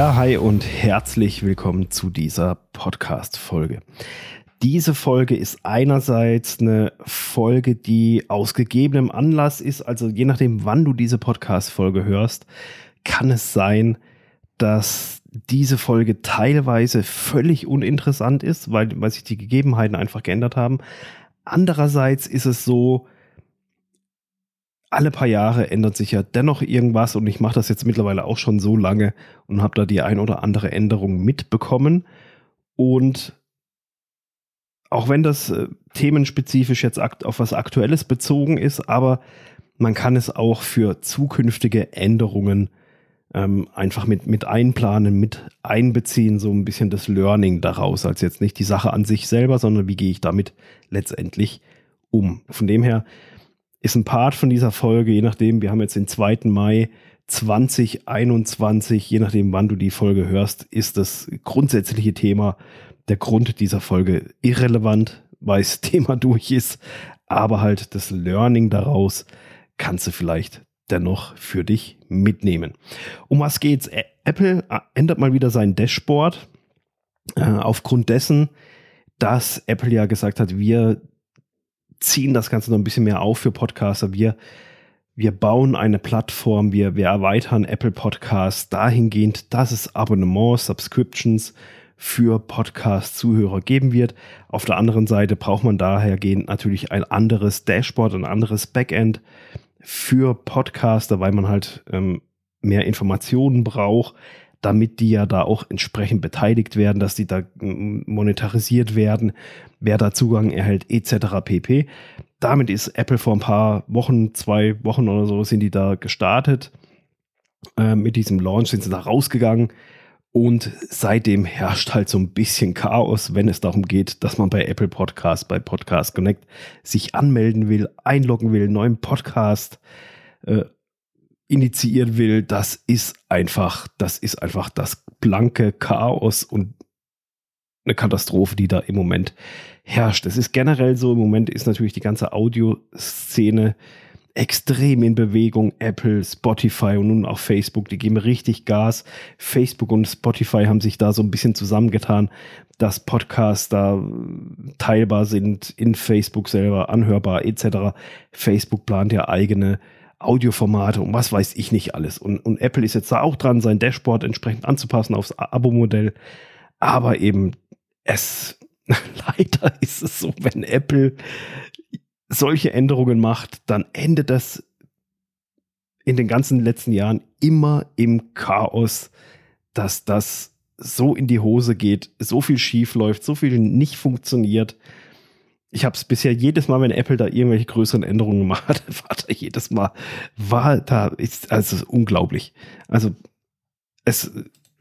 Ja, hi und herzlich willkommen zu dieser Podcast-Folge. Diese Folge ist einerseits eine Folge, die aus gegebenem Anlass ist, also je nachdem, wann du diese Podcast-Folge hörst, kann es sein, dass diese Folge teilweise völlig uninteressant ist, weil, weil sich die Gegebenheiten einfach geändert haben. Andererseits ist es so, alle paar Jahre ändert sich ja dennoch irgendwas und ich mache das jetzt mittlerweile auch schon so lange und habe da die ein oder andere Änderung mitbekommen. Und auch wenn das äh, themenspezifisch jetzt auf was Aktuelles bezogen ist, aber man kann es auch für zukünftige Änderungen ähm, einfach mit, mit einplanen, mit einbeziehen, so ein bisschen das Learning daraus, als jetzt nicht die Sache an sich selber, sondern wie gehe ich damit letztendlich um. Von dem her ist ein Part von dieser Folge, je nachdem, wir haben jetzt den 2. Mai 2021, je nachdem, wann du die Folge hörst, ist das grundsätzliche Thema, der Grund dieser Folge irrelevant, weil das Thema durch ist, aber halt das Learning daraus kannst du vielleicht dennoch für dich mitnehmen. Um was geht's? Apple ändert mal wieder sein Dashboard äh, aufgrund dessen, dass Apple ja gesagt hat, wir ziehen das Ganze noch ein bisschen mehr auf für Podcaster. Wir, wir bauen eine Plattform, wir, wir erweitern Apple Podcasts dahingehend, dass es Abonnements, Subscriptions für Podcast-Zuhörer geben wird. Auf der anderen Seite braucht man dahergehend natürlich ein anderes Dashboard, ein anderes Backend für Podcaster, weil man halt ähm, mehr Informationen braucht, damit die ja da auch entsprechend beteiligt werden, dass die da monetarisiert werden, wer da Zugang erhält, etc. pp. Damit ist Apple vor ein paar Wochen, zwei Wochen oder so, sind die da gestartet. Äh, mit diesem Launch sind sie da rausgegangen. Und seitdem herrscht halt so ein bisschen Chaos, wenn es darum geht, dass man bei Apple Podcast, bei Podcast Connect sich anmelden will, einloggen will, neuen Podcast äh, initiieren will, das ist einfach, das ist einfach das blanke Chaos und eine Katastrophe, die da im Moment herrscht. Es ist generell so, im Moment ist natürlich die ganze Audioszene extrem in Bewegung. Apple, Spotify und nun auch Facebook, die geben richtig Gas. Facebook und Spotify haben sich da so ein bisschen zusammengetan, dass Podcasts da teilbar sind in Facebook selber, anhörbar etc. Facebook plant ja eigene Audioformate und was weiß ich nicht alles. Und, und Apple ist jetzt da auch dran, sein Dashboard entsprechend anzupassen aufs Abo-Modell. Aber eben, es, leider ist es so, wenn Apple solche Änderungen macht, dann endet das in den ganzen letzten Jahren immer im Chaos, dass das so in die Hose geht, so viel schief läuft, so viel nicht funktioniert ich habe es bisher jedes Mal, wenn Apple da irgendwelche größeren Änderungen gemacht hat, war da jedes Mal, war da, ist, also ist unglaublich. Also es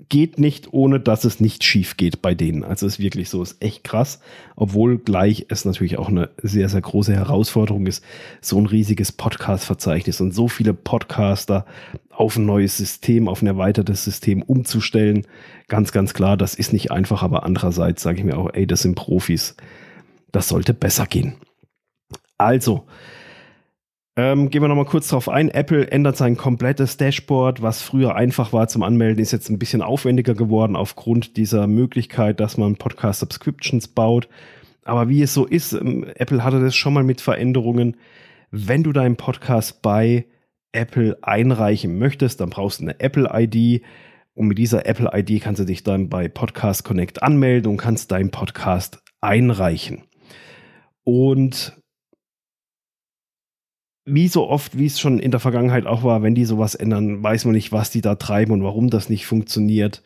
geht nicht, ohne dass es nicht schief geht bei denen. Also es ist wirklich so, ist echt krass, obwohl gleich es natürlich auch eine sehr, sehr große Herausforderung ist, so ein riesiges Podcast-Verzeichnis und so viele Podcaster auf ein neues System, auf ein erweitertes System umzustellen. Ganz, ganz klar, das ist nicht einfach, aber andererseits sage ich mir auch, ey, das sind Profis das sollte besser gehen. Also, ähm, gehen wir nochmal kurz drauf ein. Apple ändert sein komplettes Dashboard. Was früher einfach war zum Anmelden, ist jetzt ein bisschen aufwendiger geworden aufgrund dieser Möglichkeit, dass man Podcast-Subscriptions baut. Aber wie es so ist, ähm, Apple hatte das schon mal mit Veränderungen. Wenn du deinen Podcast bei Apple einreichen möchtest, dann brauchst du eine Apple-ID. Und mit dieser Apple-ID kannst du dich dann bei Podcast Connect anmelden und kannst deinen Podcast einreichen. Und wie so oft, wie es schon in der Vergangenheit auch war, wenn die sowas ändern, weiß man nicht, was die da treiben und warum das nicht funktioniert.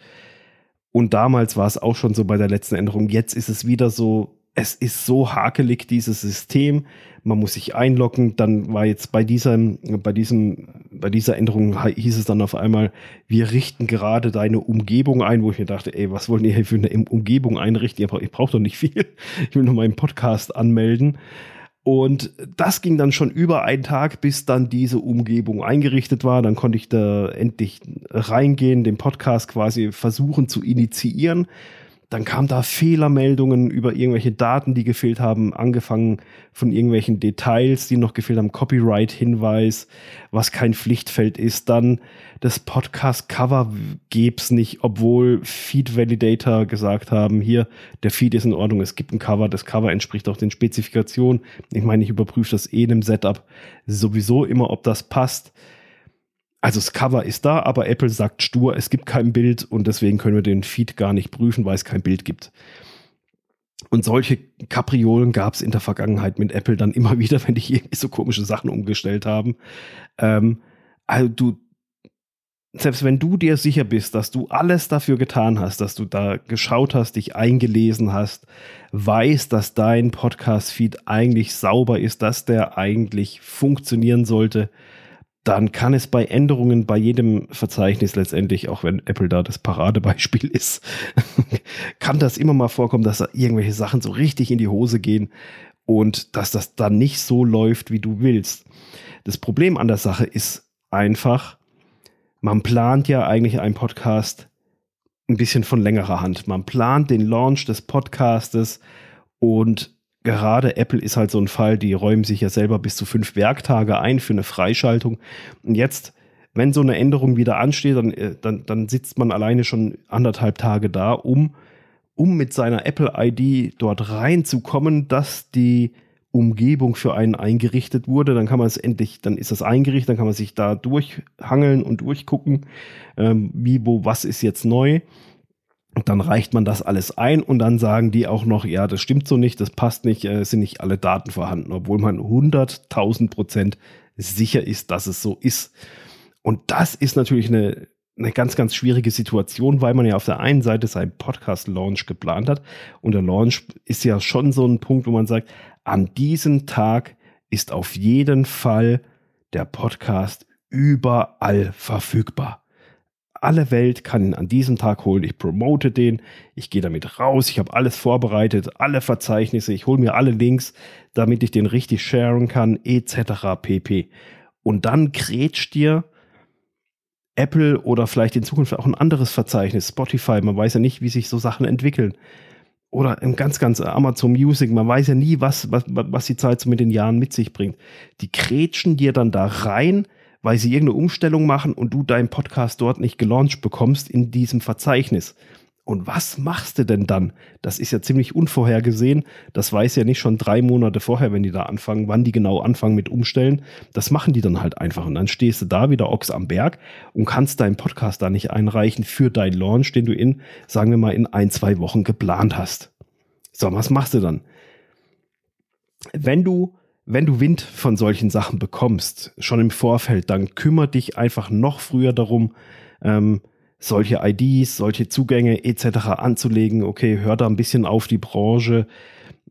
Und damals war es auch schon so bei der letzten Änderung. Jetzt ist es wieder so, es ist so hakelig, dieses System. Man muss sich einloggen. Dann war jetzt bei diesem, bei diesem, bei dieser Änderung hieß es dann auf einmal, wir richten gerade deine Umgebung ein, wo ich mir dachte, ey, was wollen ihr hier für eine Umgebung einrichten? Ich brauche doch nicht viel. Ich will nur meinen Podcast anmelden. Und das ging dann schon über einen Tag, bis dann diese Umgebung eingerichtet war. Dann konnte ich da endlich reingehen, den Podcast quasi versuchen zu initiieren dann kam da Fehlermeldungen über irgendwelche Daten, die gefehlt haben, angefangen von irgendwelchen Details, die noch gefehlt haben, Copyright-Hinweis, was kein Pflichtfeld ist. Dann das Podcast-Cover gäb's nicht, obwohl Feed-Validator gesagt haben, hier, der Feed ist in Ordnung, es gibt ein Cover, das Cover entspricht auch den Spezifikationen. Ich meine, ich überprüfe das eh in einem Setup sowieso immer, ob das passt. Also das Cover ist da, aber Apple sagt stur, es gibt kein Bild und deswegen können wir den Feed gar nicht prüfen, weil es kein Bild gibt. Und solche Kapriolen gab es in der Vergangenheit mit Apple dann immer wieder, wenn die irgendwie so komische Sachen umgestellt haben. Ähm, also du, selbst wenn du dir sicher bist, dass du alles dafür getan hast, dass du da geschaut hast, dich eingelesen hast, weißt, dass dein Podcast-Feed eigentlich sauber ist, dass der eigentlich funktionieren sollte, dann kann es bei Änderungen bei jedem Verzeichnis letztendlich, auch wenn Apple da das Paradebeispiel ist, kann das immer mal vorkommen, dass da irgendwelche Sachen so richtig in die Hose gehen und dass das dann nicht so läuft, wie du willst. Das Problem an der Sache ist einfach, man plant ja eigentlich einen Podcast ein bisschen von längerer Hand. Man plant den Launch des Podcastes und gerade Apple ist halt so ein Fall, die räumen sich ja selber bis zu fünf Werktage ein für eine Freischaltung. Und jetzt, wenn so eine Änderung wieder ansteht, dann, äh, dann, dann sitzt man alleine schon anderthalb Tage da, um, um mit seiner Apple-ID dort reinzukommen, dass die Umgebung für einen eingerichtet wurde. Dann kann man es endlich, dann ist das eingerichtet, dann kann man sich da durchhangeln und durchgucken, ähm, wie, wo, was ist jetzt neu. Und dann reicht man das alles ein und dann sagen die auch noch, ja, das stimmt so nicht, das passt nicht, äh, sind nicht alle Daten vorhanden, obwohl man 100.000 Prozent sicher ist, dass es so ist. Und das ist natürlich eine, eine ganz, ganz schwierige Situation, weil man ja auf der einen Seite seinen Podcast-Launch geplant hat und der Launch ist ja schon so ein Punkt, wo man sagt, an diesem Tag ist auf jeden Fall der Podcast überall verfügbar alle Welt kann ihn an diesem Tag holen. Ich promote den, ich gehe damit raus, ich habe alles vorbereitet, alle Verzeichnisse, ich hole mir alle Links, damit ich den richtig sharen kann, etc. pp. Und dann grätscht dir Apple oder vielleicht in Zukunft auch ein anderes Verzeichnis, Spotify, man weiß ja nicht, wie sich so Sachen entwickeln. Oder im ganz, ganz Amazon Music, man weiß ja nie, was, was, was die Zeit so mit den Jahren mit sich bringt. Die grätschen dir dann da rein, weil sie irgendeine Umstellung machen und du deinen Podcast dort nicht gelauncht bekommst in diesem Verzeichnis. Und was machst du denn dann? Das ist ja ziemlich unvorhergesehen. Das weiß ja nicht schon drei Monate vorher, wenn die da anfangen, wann die genau anfangen mit Umstellen. Das machen die dann halt einfach. Und dann stehst du da wieder Ochs am Berg und kannst deinen Podcast da nicht einreichen für deinen Launch, den du in, sagen wir mal, in ein, zwei Wochen geplant hast. So, was machst du dann? Wenn du wenn du Wind von solchen Sachen bekommst, schon im Vorfeld, dann kümmere dich einfach noch früher darum, ähm, solche IDs, solche Zugänge etc. anzulegen. Okay, hör da ein bisschen auf die Branche,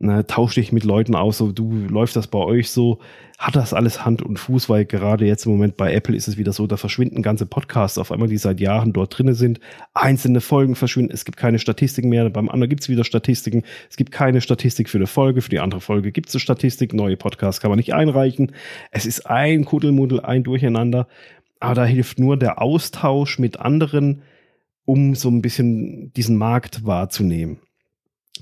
ne, tausch dich mit Leuten aus, so du läuft das bei euch so, hat das alles Hand und Fuß, weil gerade jetzt im Moment bei Apple ist es wieder so, da verschwinden ganze Podcasts auf einmal, die seit Jahren dort drinne sind. Einzelne Folgen verschwinden, es gibt keine Statistiken mehr, beim anderen gibt es wieder Statistiken, es gibt keine Statistik für eine Folge, für die andere Folge gibt es eine Statistik, neue Podcasts kann man nicht einreichen. Es ist ein Kuddelmuddel, ein Durcheinander, aber da hilft nur der Austausch mit anderen, um so ein bisschen diesen Markt wahrzunehmen.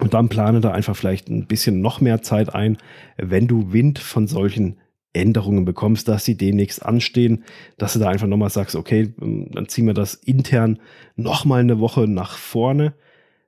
Und dann plane da einfach vielleicht ein bisschen noch mehr Zeit ein, wenn du Wind von solchen Änderungen bekommst, dass sie demnächst anstehen, dass du da einfach nochmal sagst, okay, dann ziehen wir das intern nochmal eine Woche nach vorne.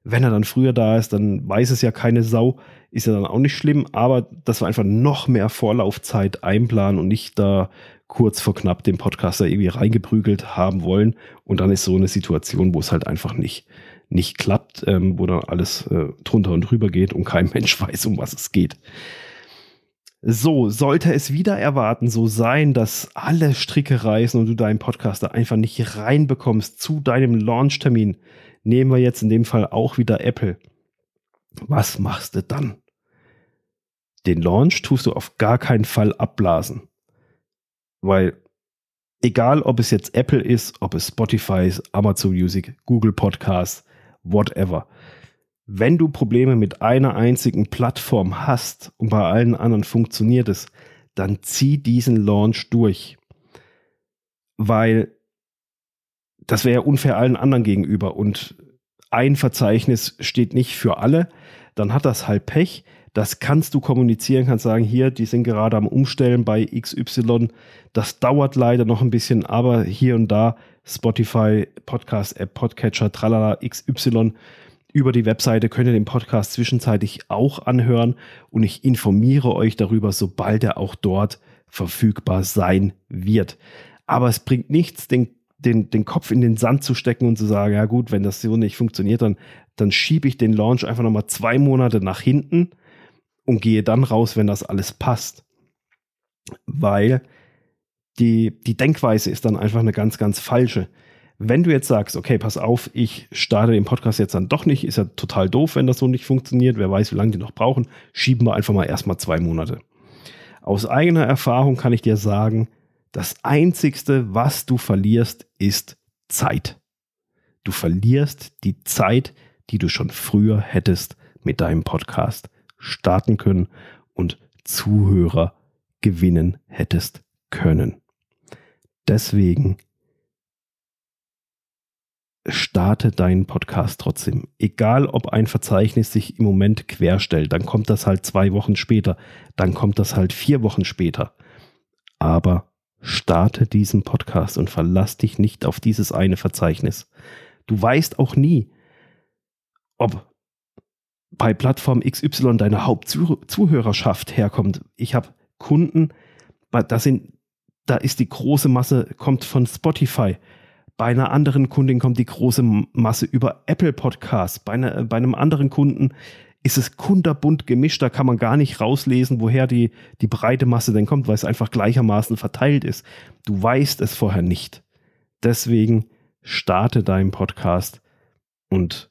Wenn er dann früher da ist, dann weiß es ja keine Sau, ist ja dann auch nicht schlimm, aber dass wir einfach noch mehr Vorlaufzeit einplanen und nicht da kurz vor knapp den Podcaster irgendwie reingeprügelt haben wollen. Und dann ist so eine Situation, wo es halt einfach nicht, nicht klappt, ähm, wo dann alles äh, drunter und drüber geht und kein Mensch weiß, um was es geht. So, sollte es wieder erwarten so sein, dass alle Stricke reißen und du deinen Podcaster einfach nicht reinbekommst zu deinem Launch-Termin, nehmen wir jetzt in dem Fall auch wieder Apple. Was machst du dann? Den Launch tust du auf gar keinen Fall abblasen. Weil egal ob es jetzt Apple ist, ob es Spotify ist, Amazon Music, Google Podcasts, whatever, wenn du Probleme mit einer einzigen Plattform hast und bei allen anderen funktioniert es, dann zieh diesen Launch durch. Weil das wäre unfair allen anderen gegenüber und ein Verzeichnis steht nicht für alle, dann hat das halt Pech. Das kannst du kommunizieren, kannst sagen, hier, die sind gerade am Umstellen bei XY. Das dauert leider noch ein bisschen, aber hier und da Spotify, Podcast, App, Podcatcher, tralala, XY. Über die Webseite könnt ihr den Podcast zwischenzeitlich auch anhören und ich informiere euch darüber, sobald er auch dort verfügbar sein wird. Aber es bringt nichts, den, den, den Kopf in den Sand zu stecken und zu sagen, ja gut, wenn das so nicht funktioniert, dann, dann schiebe ich den Launch einfach nochmal zwei Monate nach hinten und gehe dann raus, wenn das alles passt. Weil die, die Denkweise ist dann einfach eine ganz, ganz falsche. Wenn du jetzt sagst, okay, pass auf, ich starte den Podcast jetzt dann doch nicht, ist ja total doof, wenn das so nicht funktioniert, wer weiß, wie lange die noch brauchen, schieben wir einfach mal erstmal zwei Monate. Aus eigener Erfahrung kann ich dir sagen, das Einzigste, was du verlierst, ist Zeit. Du verlierst die Zeit, die du schon früher hättest mit deinem Podcast starten können und Zuhörer gewinnen hättest können. Deswegen starte deinen Podcast trotzdem. Egal, ob ein Verzeichnis sich im Moment querstellt, dann kommt das halt zwei Wochen später, dann kommt das halt vier Wochen später. Aber starte diesen Podcast und verlass dich nicht auf dieses eine Verzeichnis. Du weißt auch nie, ob bei Plattform XY deine Hauptzuhörerschaft herkommt. Ich habe Kunden, da sind, da ist die große Masse, kommt von Spotify. Bei einer anderen Kundin kommt die große Masse über Apple Podcasts. Bei, einer, bei einem anderen Kunden ist es kunderbunt gemischt. Da kann man gar nicht rauslesen, woher die, die breite Masse denn kommt, weil es einfach gleichermaßen verteilt ist. Du weißt es vorher nicht. Deswegen starte deinen Podcast und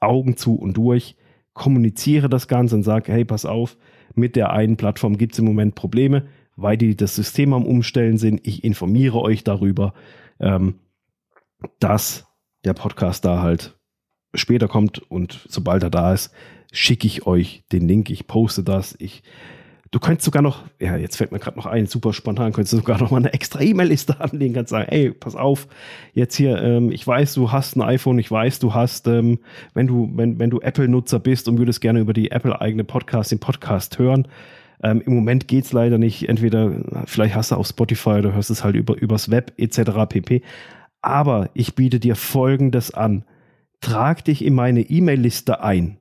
Augen zu und durch, kommuniziere das Ganze und sage, hey, pass auf, mit der einen Plattform gibt es im Moment Probleme, weil die das System am Umstellen sind. Ich informiere euch darüber, ähm, dass der Podcast da halt später kommt und sobald er da ist, schicke ich euch den Link. Ich poste das. Ich Du könntest sogar noch, ja, jetzt fällt mir gerade noch ein, super spontan, könntest du sogar noch mal eine extra E-Mail-Liste anlegen, kannst sagen, ey, pass auf, jetzt hier, ähm, ich weiß, du hast ein iPhone, ich weiß, du hast, ähm, wenn du, wenn, wenn du Apple-Nutzer bist und würdest gerne über die Apple-eigene Podcast, den Podcast hören, ähm, Im Moment geht's leider nicht. Entweder, vielleicht hast du auf Spotify oder hörst es halt über, übers Web etc. pp. Aber ich biete dir Folgendes an. Trag dich in meine E-Mail-Liste ein.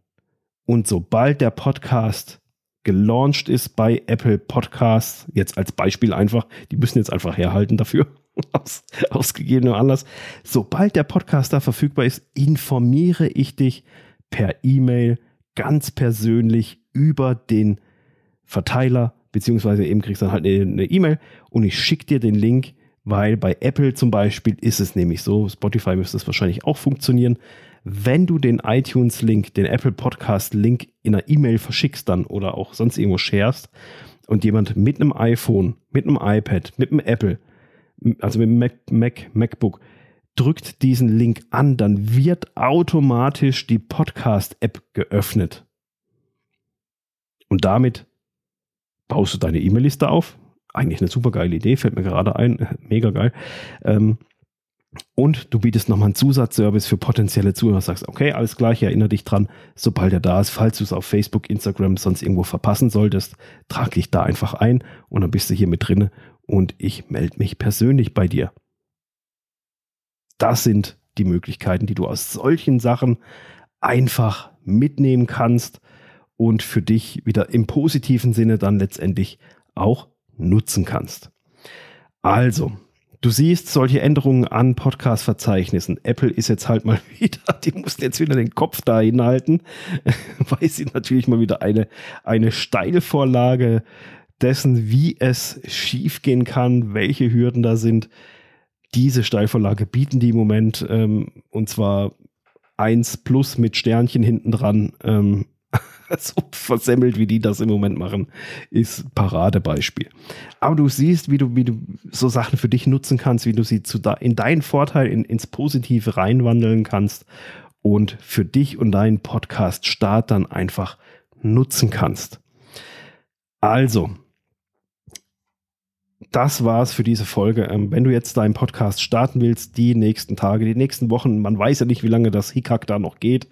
Und sobald der Podcast gelauncht ist bei Apple Podcasts, jetzt als Beispiel einfach, die müssen jetzt einfach herhalten dafür, aus, aus gegebenem Anlass. Sobald der Podcast da verfügbar ist, informiere ich dich per E-Mail ganz persönlich über den Verteiler, beziehungsweise eben kriegst du dann halt eine E-Mail und ich schicke dir den Link, weil bei Apple zum Beispiel ist es nämlich so, Spotify müsste es wahrscheinlich auch funktionieren, wenn du den iTunes-Link, den Apple Podcast-Link in einer E-Mail verschickst dann oder auch sonst irgendwo sharest und jemand mit einem iPhone, mit einem iPad, mit einem Apple, also mit einem Mac, Mac MacBook, drückt diesen Link an, dann wird automatisch die Podcast-App geöffnet. Und damit baust du deine E-Mail-Liste auf. Eigentlich eine super geile Idee, fällt mir gerade ein, mega geil. Ähm, und du bietest nochmal einen Zusatzservice für potenzielle Zuhörer. Sagst, okay, alles gleich, erinnere dich dran, sobald er da ist, falls du es auf Facebook, Instagram, sonst irgendwo verpassen solltest, trag dich da einfach ein und dann bist du hier mit drin und ich melde mich persönlich bei dir. Das sind die Möglichkeiten, die du aus solchen Sachen einfach mitnehmen kannst und für dich wieder im positiven Sinne dann letztendlich auch nutzen kannst. Also, Du siehst solche Änderungen an Podcast-Verzeichnissen. Apple ist jetzt halt mal wieder, die mussten jetzt wieder den Kopf da hinhalten, weil sie natürlich mal wieder eine, eine Steilvorlage dessen, wie es schiefgehen kann, welche Hürden da sind. Diese Steilvorlage bieten die im Moment ähm, und zwar 1 plus mit Sternchen hinten dran. Ähm, so versemmelt, wie die das im Moment machen, ist Paradebeispiel. Aber du siehst, wie du, wie du so Sachen für dich nutzen kannst, wie du sie zu da, in deinen Vorteil, in, ins Positive reinwandeln kannst und für dich und deinen Podcast-Start dann einfach nutzen kannst. Also, das war's für diese Folge. Ähm, wenn du jetzt deinen Podcast starten willst, die nächsten Tage, die nächsten Wochen, man weiß ja nicht, wie lange das Hickhack da noch geht.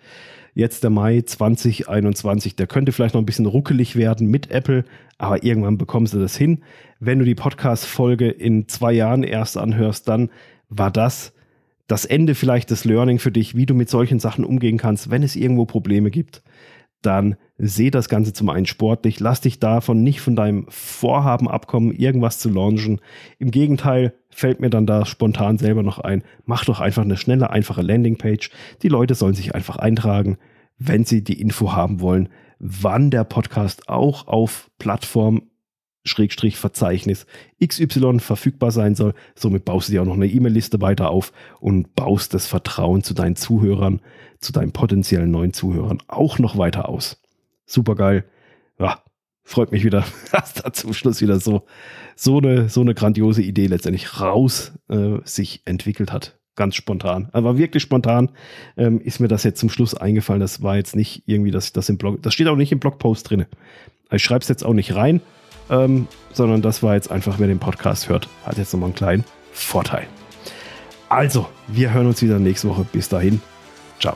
Jetzt der Mai 2021, der könnte vielleicht noch ein bisschen ruckelig werden mit Apple, aber irgendwann bekommst du das hin. Wenn du die Podcast-Folge in zwei Jahren erst anhörst, dann war das das Ende vielleicht des Learning für dich, wie du mit solchen Sachen umgehen kannst, wenn es irgendwo Probleme gibt dann seh das Ganze zum einen sportlich, lass dich davon nicht von deinem Vorhaben abkommen, irgendwas zu launchen. Im Gegenteil, fällt mir dann da spontan selber noch ein, mach doch einfach eine schnelle, einfache Landingpage. Die Leute sollen sich einfach eintragen, wenn sie die Info haben wollen, wann der Podcast auch auf Plattform Schrägstrich Verzeichnis XY verfügbar sein soll. Somit baust du dir auch noch eine E-Mail-Liste weiter auf und baust das Vertrauen zu deinen Zuhörern, zu deinen potenziellen neuen Zuhörern auch noch weiter aus. Super geil. Ja, freut mich wieder, dass da zum Schluss wieder so, so, eine, so eine grandiose Idee letztendlich raus äh, sich entwickelt hat. Ganz spontan. Aber wirklich spontan ähm, ist mir das jetzt zum Schluss eingefallen. Das war jetzt nicht irgendwie, dass das im Blog, das steht auch nicht im Blogpost drin. Ich schreibe es jetzt auch nicht rein, ähm, sondern das war jetzt einfach, wer den Podcast hört, hat jetzt nochmal einen kleinen Vorteil. Also, wir hören uns wieder nächste Woche. Bis dahin. Ciao.